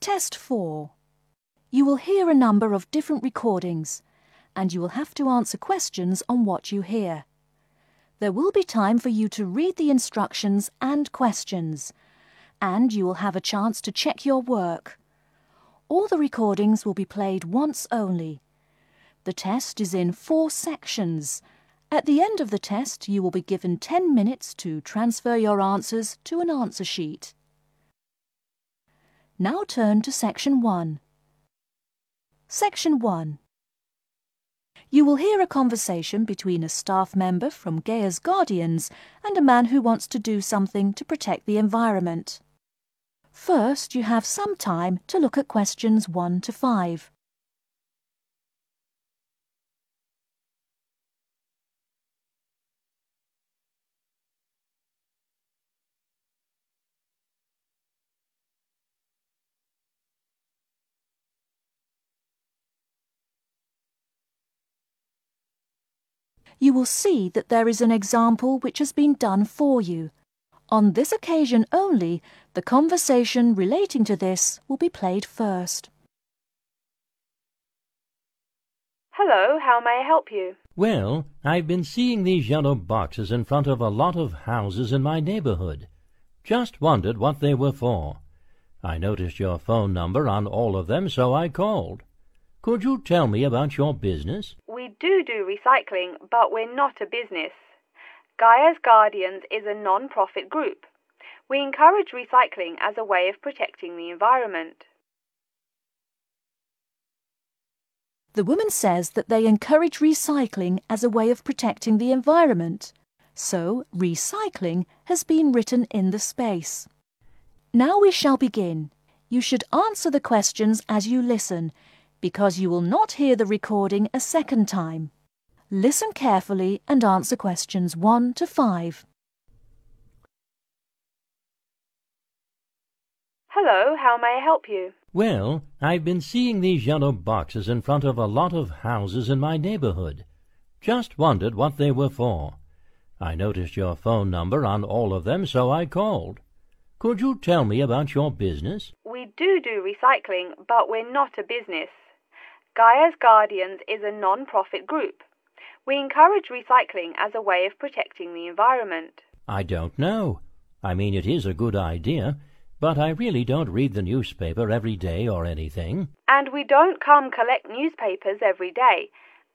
Test 4. You will hear a number of different recordings and you will have to answer questions on what you hear. There will be time for you to read the instructions and questions, and you will have a chance to check your work. All the recordings will be played once only. The test is in four sections. At the end of the test, you will be given 10 minutes to transfer your answers to an answer sheet. Now turn to Section 1. Section 1. You will hear a conversation between a staff member from Gaia's Guardians and a man who wants to do something to protect the environment. First, you have some time to look at questions 1 to 5. You will see that there is an example which has been done for you. On this occasion only, the conversation relating to this will be played first. Hello, how may I help you? Well, I've been seeing these yellow boxes in front of a lot of houses in my neighborhood. Just wondered what they were for. I noticed your phone number on all of them, so I called. Could you tell me about your business? We do do recycling, but we're not a business. Gaia's Guardians is a non profit group. We encourage recycling as a way of protecting the environment. The woman says that they encourage recycling as a way of protecting the environment. So, recycling has been written in the space. Now we shall begin. You should answer the questions as you listen because you will not hear the recording a second time. Listen carefully and answer questions 1 to 5. Hello, how may I help you? Well, I've been seeing these yellow boxes in front of a lot of houses in my neighborhood. Just wondered what they were for. I noticed your phone number on all of them, so I called. Could you tell me about your business? We do do recycling, but we're not a business. Gaia's Guardians is a non profit group. We encourage recycling as a way of protecting the environment. I don't know. I mean, it is a good idea, but I really don't read the newspaper every day or anything. And we don't come collect newspapers every day.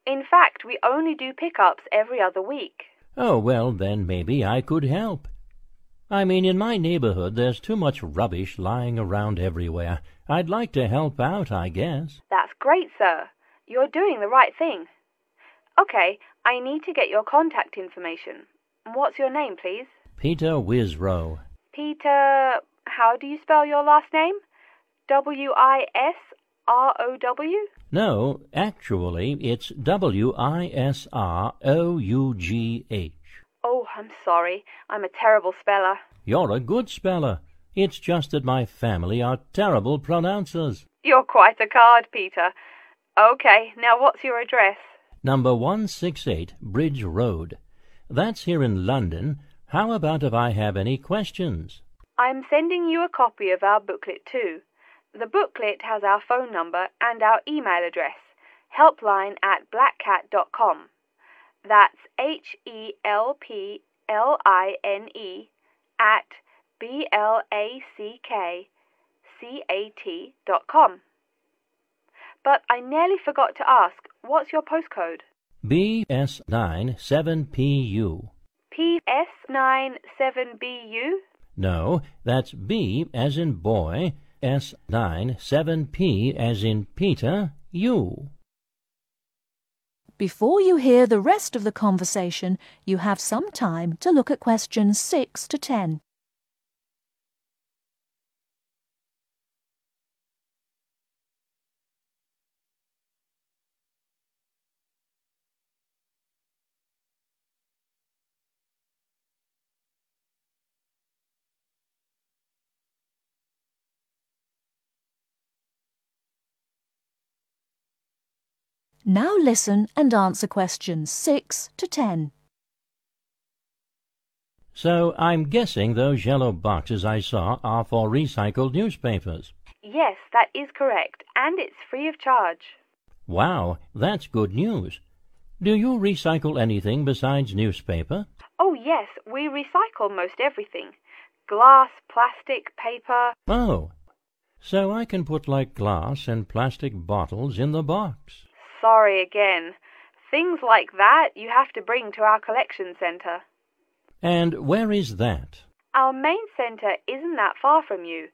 In fact, we only do pickups every other week. Oh, well, then maybe I could help. I mean, in my neighborhood, there's too much rubbish lying around everywhere. I'd like to help out, I guess. That's great, sir. You're doing the right thing. Okay, I need to get your contact information. What's your name, please? Peter Wisrough. Peter. How do you spell your last name? W I S R O W? No, actually, it's W I S R O U G H. Oh, I'm sorry. I'm a terrible speller. You're a good speller. It's just that my family are terrible pronouncers. You're quite a card, Peter. Okay, now what's your address? Number 168 Bridge Road. That's here in London. How about if I have any questions? I'm sending you a copy of our booklet too. The booklet has our phone number and our email address, helpline at blackcat.com. That's H E L P L I N E at B L A C K C A T dot com. But I nearly forgot to ask, what's your postcode? BS9 7PU. PS9 7BU? No, that's B as in boy, S9 7P as in Peter, U. Before you hear the rest of the conversation, you have some time to look at questions 6 to 10. Now listen and answer questions 6 to 10. So I'm guessing those yellow boxes I saw are for recycled newspapers. Yes, that is correct, and it's free of charge. Wow, that's good news. Do you recycle anything besides newspaper? Oh, yes, we recycle most everything glass, plastic, paper. Oh, so I can put like glass and plastic bottles in the box. Sorry again. Things like that you have to bring to our collection centre. And where is that? Our main centre isn't that far from you.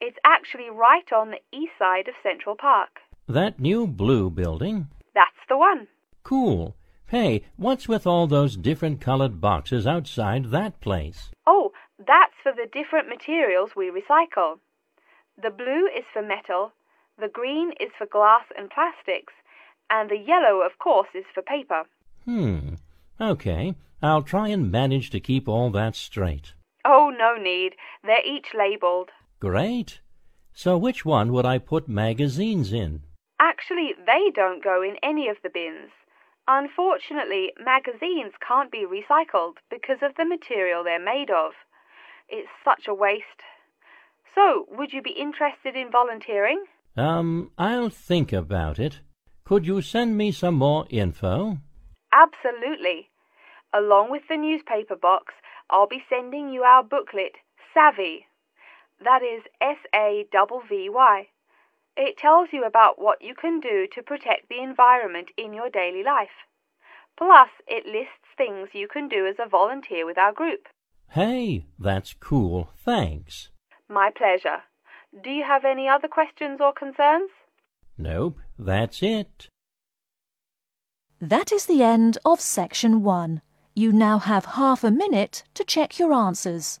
It's actually right on the east side of Central Park. That new blue building? That's the one. Cool. Hey, what's with all those different colored boxes outside that place? Oh, that's for the different materials we recycle. The blue is for metal, the green is for glass and plastics, and the yellow, of course, is for paper. Hmm. Okay. I'll try and manage to keep all that straight. Oh, no need. They're each labelled. Great. So which one would I put magazines in? Actually, they don't go in any of the bins. Unfortunately, magazines can't be recycled because of the material they're made of. It's such a waste. So, would you be interested in volunteering? Um, I'll think about it. Could you send me some more info? Absolutely. Along with the newspaper box, I'll be sending you our booklet, Savvy. That is S A V V Y. It tells you about what you can do to protect the environment in your daily life. Plus, it lists things you can do as a volunteer with our group. Hey, that's cool. Thanks. My pleasure. Do you have any other questions or concerns? Nope, that's it. That is the end of section one. You now have half a minute to check your answers.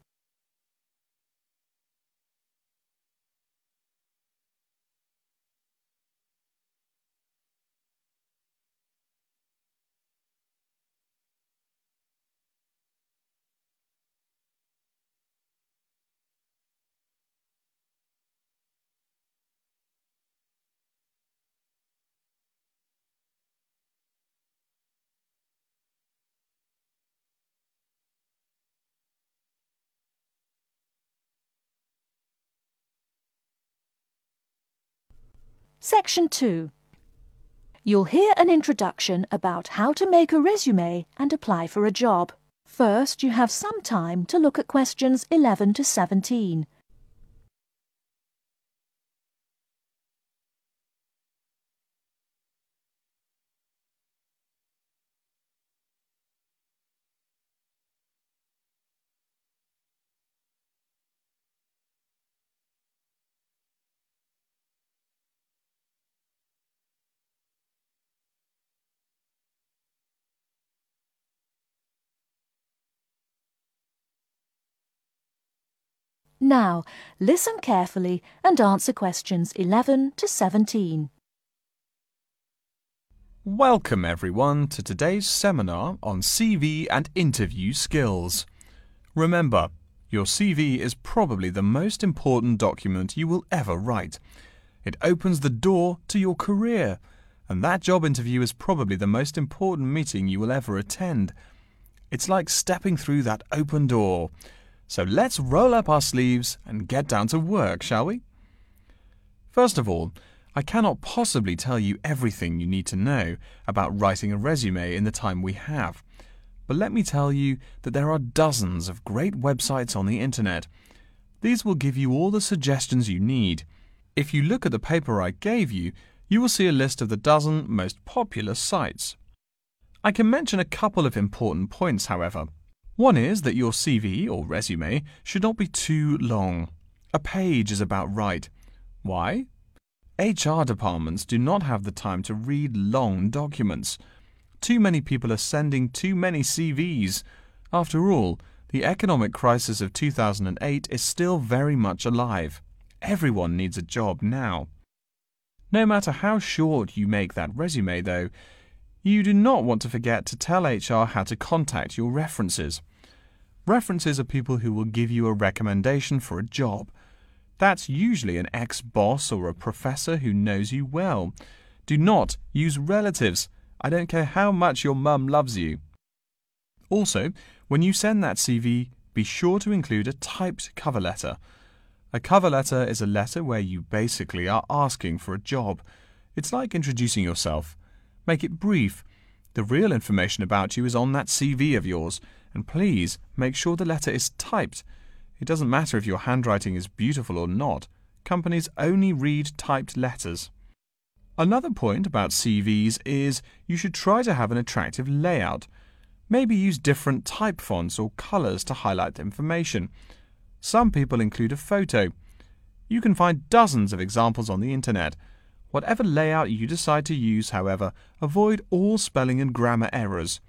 Section 2. You'll hear an introduction about how to make a resume and apply for a job. First, you have some time to look at questions 11 to 17. Now, listen carefully and answer questions 11 to 17. Welcome everyone to today's seminar on CV and interview skills. Remember, your CV is probably the most important document you will ever write. It opens the door to your career, and that job interview is probably the most important meeting you will ever attend. It's like stepping through that open door. So let's roll up our sleeves and get down to work, shall we? First of all, I cannot possibly tell you everything you need to know about writing a resume in the time we have. But let me tell you that there are dozens of great websites on the internet. These will give you all the suggestions you need. If you look at the paper I gave you, you will see a list of the dozen most popular sites. I can mention a couple of important points, however. One is that your CV or resume should not be too long. A page is about right. Why? HR departments do not have the time to read long documents. Too many people are sending too many CVs. After all, the economic crisis of 2008 is still very much alive. Everyone needs a job now. No matter how short you make that resume, though, you do not want to forget to tell HR how to contact your references. References are people who will give you a recommendation for a job. That's usually an ex boss or a professor who knows you well. Do not use relatives. I don't care how much your mum loves you. Also, when you send that CV, be sure to include a typed cover letter. A cover letter is a letter where you basically are asking for a job. It's like introducing yourself. Make it brief. The real information about you is on that CV of yours, and please make sure the letter is typed. It doesn't matter if your handwriting is beautiful or not. Companies only read typed letters. Another point about CVs is you should try to have an attractive layout. Maybe use different type fonts or colours to highlight the information. Some people include a photo. You can find dozens of examples on the internet. Whatever layout you decide to use, however, avoid all spelling and grammar errors.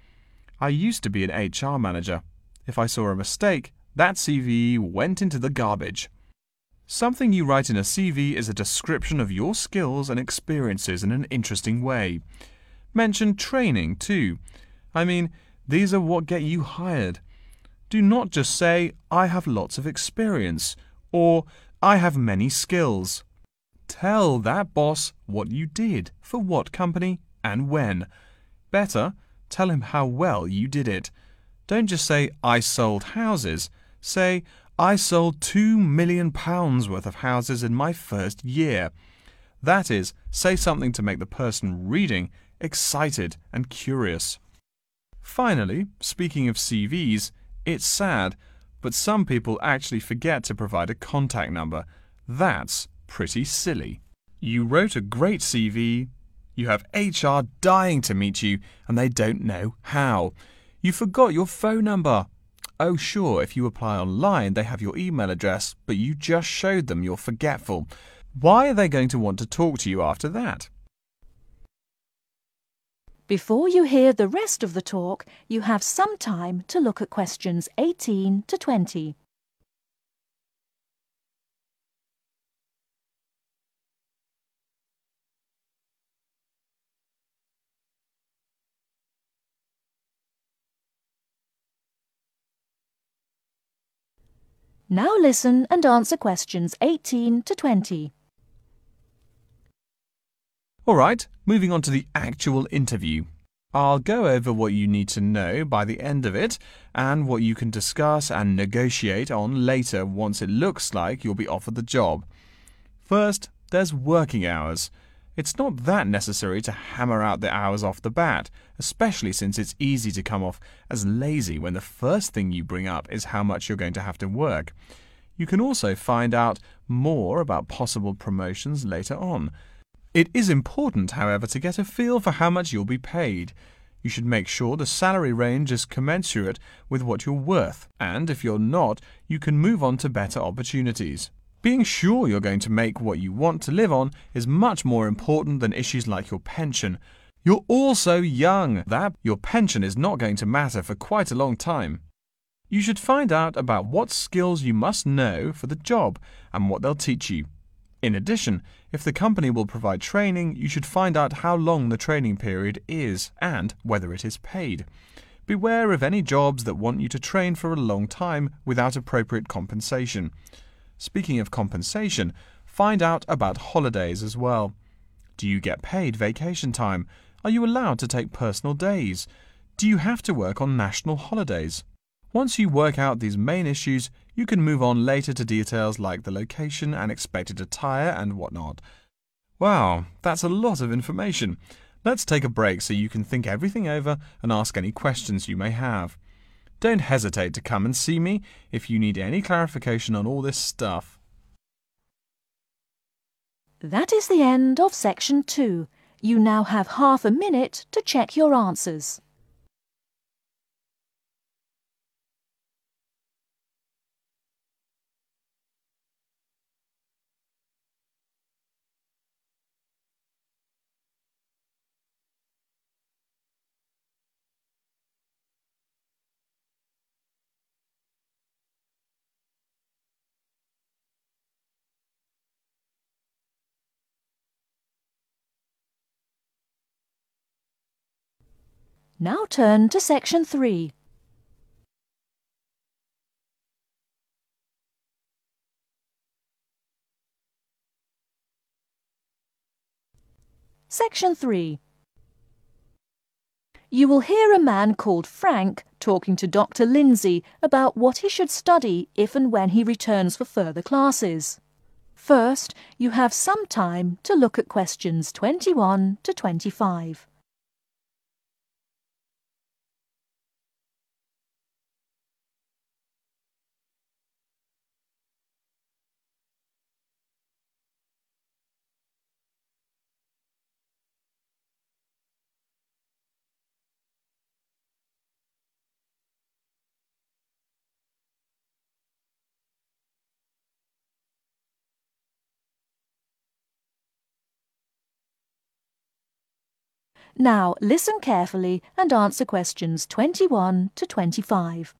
I used to be an HR manager. If I saw a mistake, that CV went into the garbage. Something you write in a CV is a description of your skills and experiences in an interesting way. Mention training, too. I mean, these are what get you hired. Do not just say, I have lots of experience, or I have many skills. Tell that boss what you did, for what company, and when. Better, tell him how well you did it. Don't just say, I sold houses. Say, I sold two million pounds worth of houses in my first year. That is, say something to make the person reading excited and curious. Finally, speaking of CVs, it's sad, but some people actually forget to provide a contact number. That's pretty silly. You wrote a great CV, you have HR dying to meet you, and they don't know how. You forgot your phone number. Oh, sure, if you apply online, they have your email address, but you just showed them you're forgetful. Why are they going to want to talk to you after that? Before you hear the rest of the talk, you have some time to look at questions 18 to 20. Now listen and answer questions 18 to 20. All right, moving on to the actual interview. I'll go over what you need to know by the end of it and what you can discuss and negotiate on later once it looks like you'll be offered the job. First, there's working hours. It's not that necessary to hammer out the hours off the bat, especially since it's easy to come off as lazy when the first thing you bring up is how much you're going to have to work. You can also find out more about possible promotions later on. It is important, however, to get a feel for how much you'll be paid. You should make sure the salary range is commensurate with what you're worth, and if you're not, you can move on to better opportunities. Being sure you're going to make what you want to live on is much more important than issues like your pension. You're also young that your pension is not going to matter for quite a long time. You should find out about what skills you must know for the job and what they'll teach you. In addition, if the company will provide training, you should find out how long the training period is and whether it is paid. Beware of any jobs that want you to train for a long time without appropriate compensation. Speaking of compensation, find out about holidays as well. Do you get paid vacation time? Are you allowed to take personal days? Do you have to work on national holidays? Once you work out these main issues, you can move on later to details like the location and expected attire and whatnot. Wow, that's a lot of information. Let's take a break so you can think everything over and ask any questions you may have. Don't hesitate to come and see me if you need any clarification on all this stuff. That is the end of section 2. You now have half a minute to check your answers. Now turn to section 3. Section 3. You will hear a man called Frank talking to Dr. Lindsay about what he should study if and when he returns for further classes. First, you have some time to look at questions 21 to 25. Now listen carefully and answer questions 21 to 25.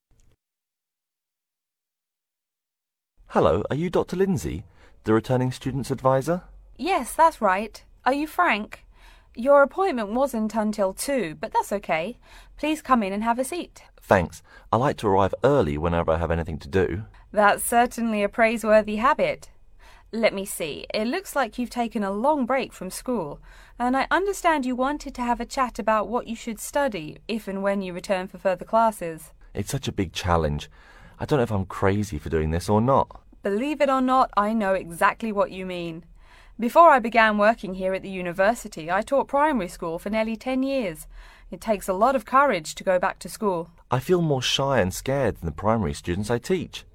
Hello, are you Dr. Lindsay, the returning student's advisor? Yes, that's right. Are you Frank? Your appointment wasn't until two, but that's okay. Please come in and have a seat. Thanks. I like to arrive early whenever I have anything to do. That's certainly a praiseworthy habit. Let me see. It looks like you've taken a long break from school, and I understand you wanted to have a chat about what you should study if and when you return for further classes. It's such a big challenge. I don't know if I'm crazy for doing this or not. Believe it or not, I know exactly what you mean. Before I began working here at the university, I taught primary school for nearly ten years. It takes a lot of courage to go back to school. I feel more shy and scared than the primary students I teach.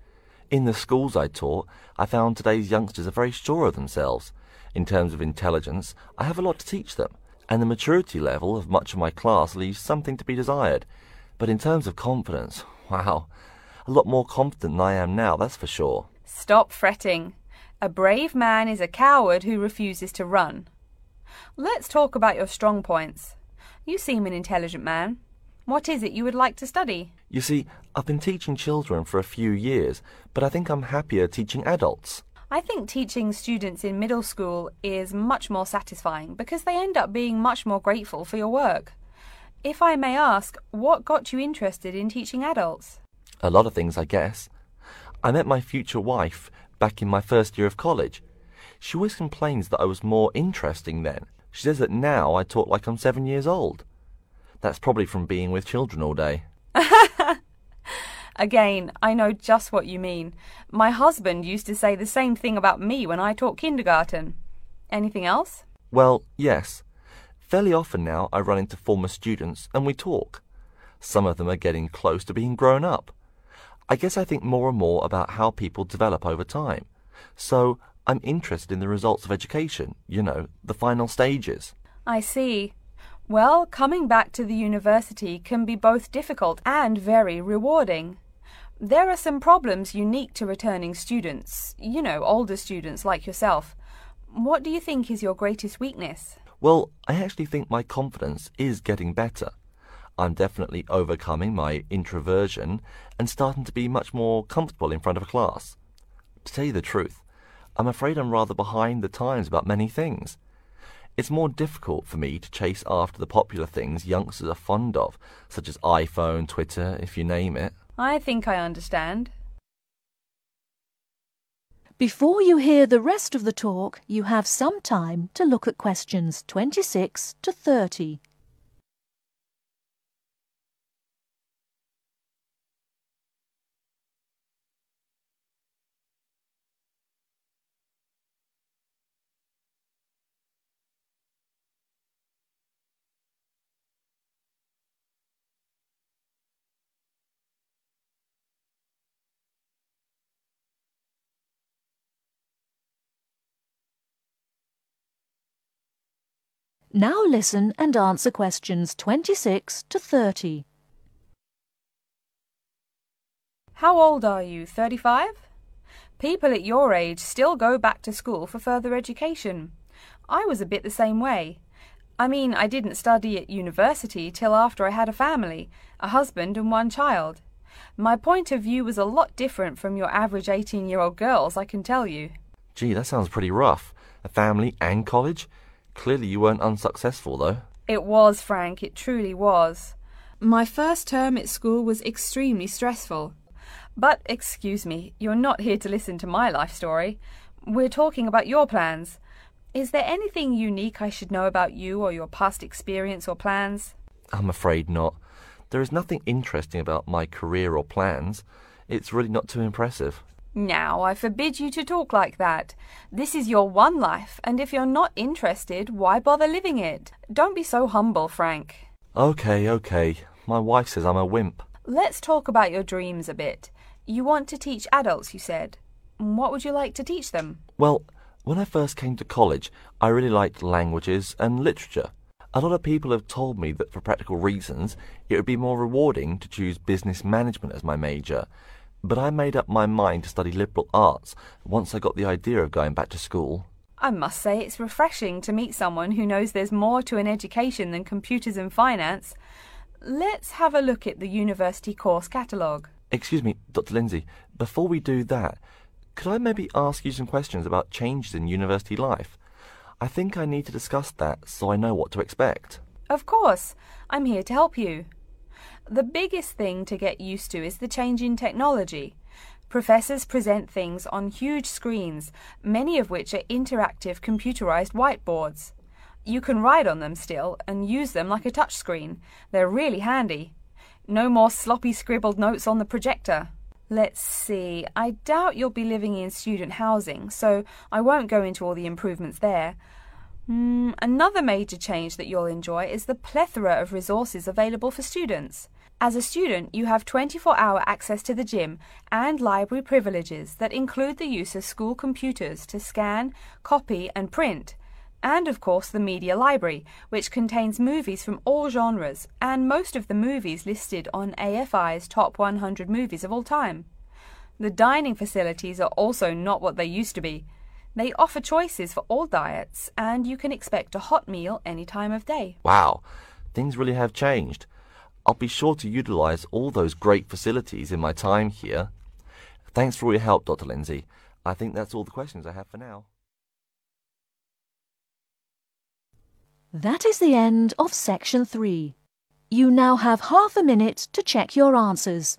In the schools I taught, I found today's youngsters are very sure of themselves. In terms of intelligence, I have a lot to teach them, and the maturity level of much of my class leaves something to be desired. But in terms of confidence, wow, a lot more confident than I am now, that's for sure. Stop fretting. A brave man is a coward who refuses to run. Let's talk about your strong points. You seem an intelligent man. What is it you would like to study? You see, I've been teaching children for a few years, but I think I'm happier teaching adults. I think teaching students in middle school is much more satisfying because they end up being much more grateful for your work. If I may ask, what got you interested in teaching adults? A lot of things, I guess. I met my future wife back in my first year of college. She always complains that I was more interesting then. She says that now I talk like I'm seven years old. That's probably from being with children all day. Again, I know just what you mean. My husband used to say the same thing about me when I taught kindergarten. Anything else? Well, yes. Fairly often now I run into former students and we talk. Some of them are getting close to being grown up. I guess I think more and more about how people develop over time. So I'm interested in the results of education, you know, the final stages. I see. Well, coming back to the university can be both difficult and very rewarding. There are some problems unique to returning students, you know, older students like yourself. What do you think is your greatest weakness? Well, I actually think my confidence is getting better. I'm definitely overcoming my introversion and starting to be much more comfortable in front of a class. To tell you the truth, I'm afraid I'm rather behind the times about many things. It's more difficult for me to chase after the popular things youngsters are fond of, such as iPhone, Twitter, if you name it. I think I understand. Before you hear the rest of the talk, you have some time to look at questions 26 to 30. Now listen and answer questions 26 to 30. How old are you? 35? People at your age still go back to school for further education. I was a bit the same way. I mean, I didn't study at university till after I had a family, a husband, and one child. My point of view was a lot different from your average 18 year old girls, I can tell you. Gee, that sounds pretty rough. A family and college? Clearly you weren't unsuccessful, though. It was, Frank, it truly was. My first term at school was extremely stressful. But excuse me, you're not here to listen to my life story. We're talking about your plans. Is there anything unique I should know about you or your past experience or plans? I'm afraid not. There is nothing interesting about my career or plans. It's really not too impressive. Now, I forbid you to talk like that. This is your one life, and if you're not interested, why bother living it? Don't be so humble, Frank. Okay, okay. My wife says I'm a wimp. Let's talk about your dreams a bit. You want to teach adults, you said. What would you like to teach them? Well, when I first came to college, I really liked languages and literature. A lot of people have told me that for practical reasons, it would be more rewarding to choose business management as my major. But I made up my mind to study liberal arts once I got the idea of going back to school. I must say it's refreshing to meet someone who knows there's more to an education than computers and finance. Let's have a look at the university course catalogue. Excuse me, Dr. Lindsay, before we do that, could I maybe ask you some questions about changes in university life? I think I need to discuss that so I know what to expect. Of course, I'm here to help you. The biggest thing to get used to is the change in technology. Professors present things on huge screens, many of which are interactive computerized whiteboards. You can write on them still and use them like a touchscreen. They're really handy. No more sloppy scribbled notes on the projector. Let's see, I doubt you'll be living in student housing, so I won't go into all the improvements there. Mm, another major change that you'll enjoy is the plethora of resources available for students. As a student, you have 24 hour access to the gym and library privileges that include the use of school computers to scan, copy, and print. And of course, the media library, which contains movies from all genres and most of the movies listed on AFI's top 100 movies of all time. The dining facilities are also not what they used to be. They offer choices for all diets, and you can expect a hot meal any time of day. Wow, things really have changed. I'll be sure to utilize all those great facilities in my time here. Thanks for all your help, Dr. Lindsay. I think that's all the questions I have for now. That is the end of section 3. You now have half a minute to check your answers.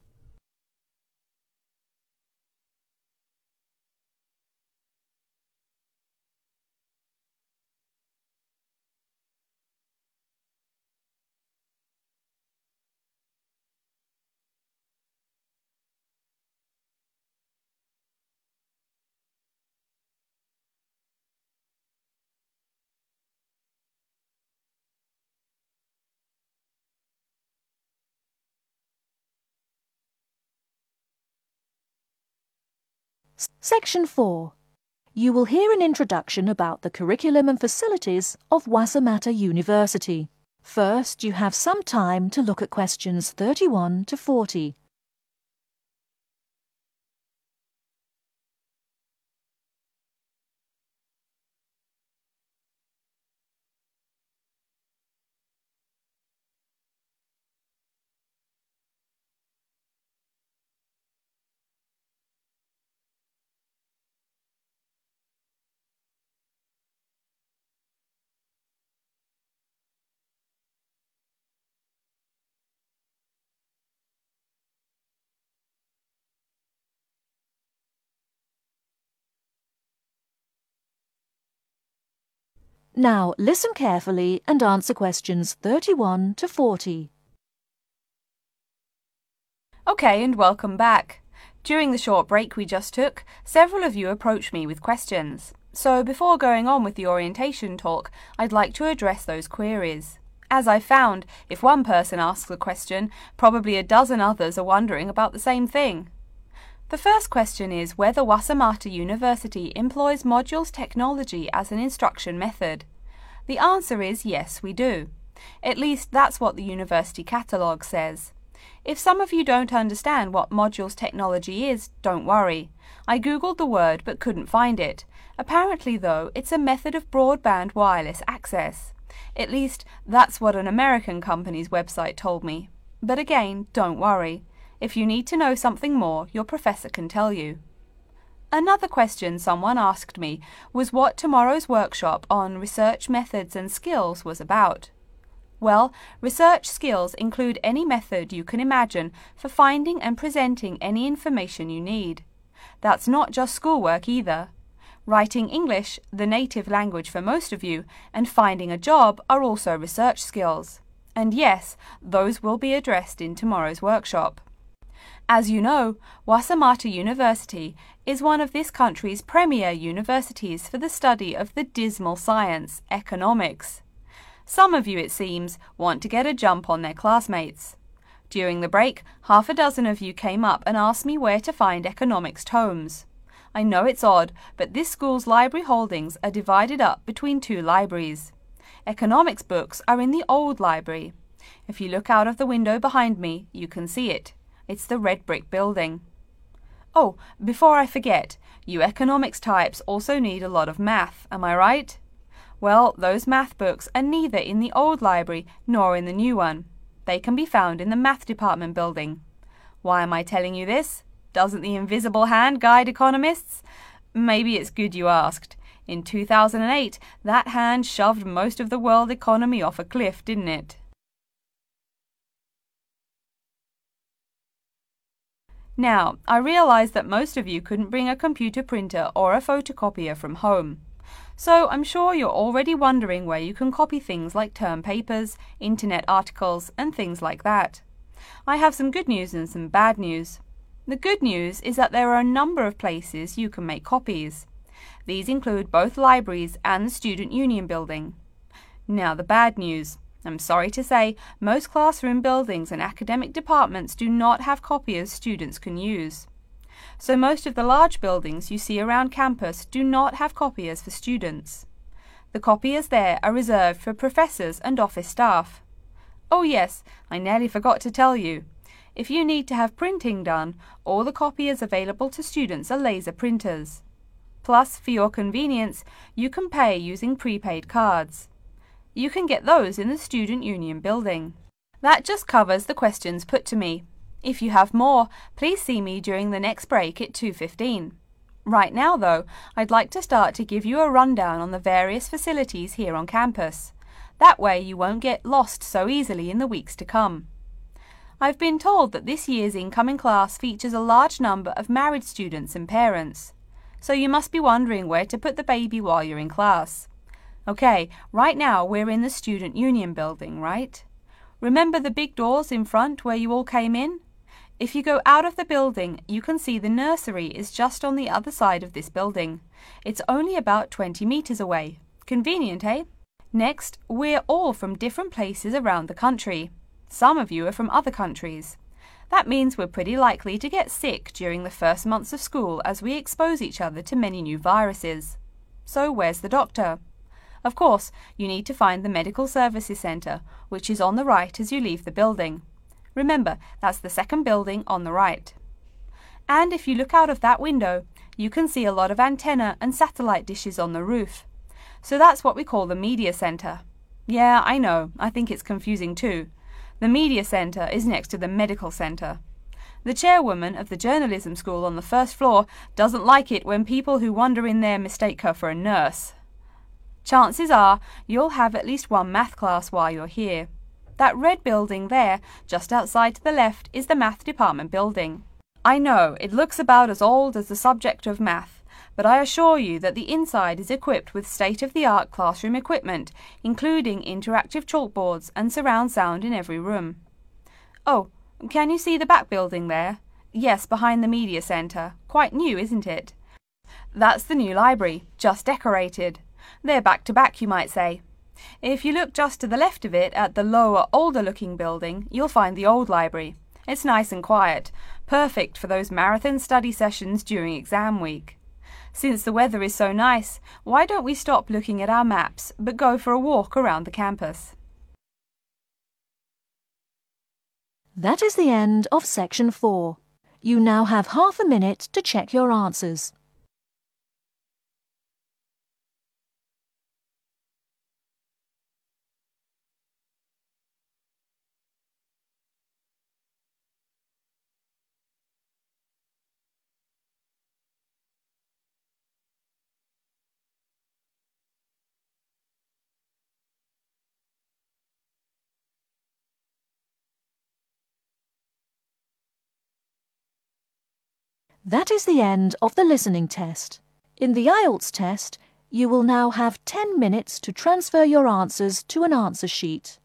Section 4. You will hear an introduction about the curriculum and facilities of Wassamata University. First, you have some time to look at questions 31 to 40. Now listen carefully and answer questions 31 to 40. Okay, and welcome back. During the short break we just took, several of you approached me with questions. So before going on with the orientation talk, I'd like to address those queries. As I found, if one person asks a question, probably a dozen others are wondering about the same thing. The first question is whether Wassamata University employs modules technology as an instruction method. The answer is yes, we do. At least that's what the university catalogue says. If some of you don't understand what modules technology is, don't worry. I googled the word but couldn't find it. Apparently, though, it's a method of broadband wireless access. At least, that's what an American company's website told me. But again, don't worry. If you need to know something more, your professor can tell you. Another question someone asked me was what tomorrow's workshop on research methods and skills was about. Well, research skills include any method you can imagine for finding and presenting any information you need. That's not just schoolwork either. Writing English, the native language for most of you, and finding a job are also research skills. And yes, those will be addressed in tomorrow's workshop. As you know, Wassamata University is one of this country's premier universities for the study of the dismal science, economics. Some of you, it seems, want to get a jump on their classmates. During the break, half a dozen of you came up and asked me where to find economics tomes. I know it's odd, but this school's library holdings are divided up between two libraries. Economics books are in the old library. If you look out of the window behind me, you can see it. It's the red brick building. Oh, before I forget, you economics types also need a lot of math, am I right? Well, those math books are neither in the old library nor in the new one. They can be found in the math department building. Why am I telling you this? Doesn't the invisible hand guide economists? Maybe it's good you asked. In 2008, that hand shoved most of the world economy off a cliff, didn't it? Now, I realize that most of you couldn't bring a computer printer or a photocopier from home. So I'm sure you're already wondering where you can copy things like term papers, internet articles, and things like that. I have some good news and some bad news. The good news is that there are a number of places you can make copies. These include both libraries and the Student Union building. Now the bad news. I'm sorry to say, most classroom buildings and academic departments do not have copiers students can use. So most of the large buildings you see around campus do not have copiers for students. The copiers there are reserved for professors and office staff. Oh yes, I nearly forgot to tell you. If you need to have printing done, all the copiers available to students are laser printers. Plus, for your convenience, you can pay using prepaid cards. You can get those in the Student Union building. That just covers the questions put to me. If you have more, please see me during the next break at 2.15. Right now, though, I'd like to start to give you a rundown on the various facilities here on campus. That way you won't get lost so easily in the weeks to come. I've been told that this year's incoming class features a large number of married students and parents. So you must be wondering where to put the baby while you're in class. Okay, right now we're in the Student Union building, right? Remember the big doors in front where you all came in? If you go out of the building, you can see the nursery is just on the other side of this building. It's only about 20 metres away. Convenient, eh? Next, we're all from different places around the country. Some of you are from other countries. That means we're pretty likely to get sick during the first months of school as we expose each other to many new viruses. So, where's the doctor? Of course, you need to find the Medical Services Centre, which is on the right as you leave the building. Remember, that's the second building on the right. And if you look out of that window, you can see a lot of antenna and satellite dishes on the roof. So that's what we call the Media Centre. Yeah, I know, I think it's confusing too. The Media Centre is next to the Medical Centre. The chairwoman of the journalism school on the first floor doesn't like it when people who wander in there mistake her for a nurse. Chances are you'll have at least one math class while you're here. That red building there, just outside to the left, is the math department building. I know it looks about as old as the subject of math, but I assure you that the inside is equipped with state of the art classroom equipment, including interactive chalkboards and surround sound in every room. Oh, can you see the back building there? Yes, behind the media centre. Quite new, isn't it? That's the new library, just decorated. They're back to back, you might say. If you look just to the left of it at the lower, older looking building, you'll find the old library. It's nice and quiet, perfect for those marathon study sessions during exam week. Since the weather is so nice, why don't we stop looking at our maps but go for a walk around the campus? That is the end of section 4. You now have half a minute to check your answers. That is the end of the listening test. In the IELTS test, you will now have 10 minutes to transfer your answers to an answer sheet.